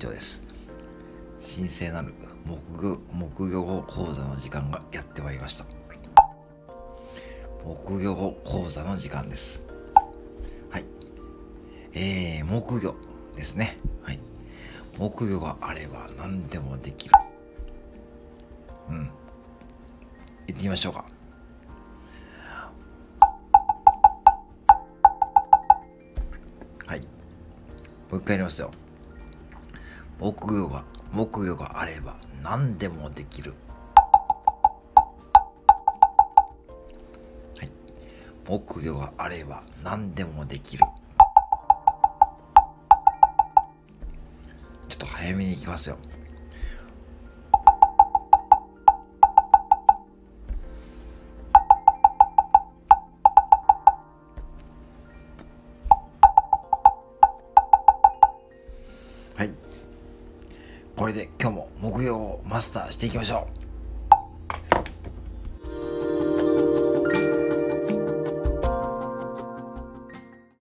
長です。神聖なる木魚木魚語講座の時間がやってまいりました。木魚語講座の時間です。はい。えー、木魚ですね。はい。木魚があれば何でもできる。うん。行ってみましょうか。もう一回やりますよ。木魚が木魚があれば何でもできる。はい。木魚があれば何でもできる。ちょっと早めに行きますよ。これで今日も木曜をマスターしていきましょう。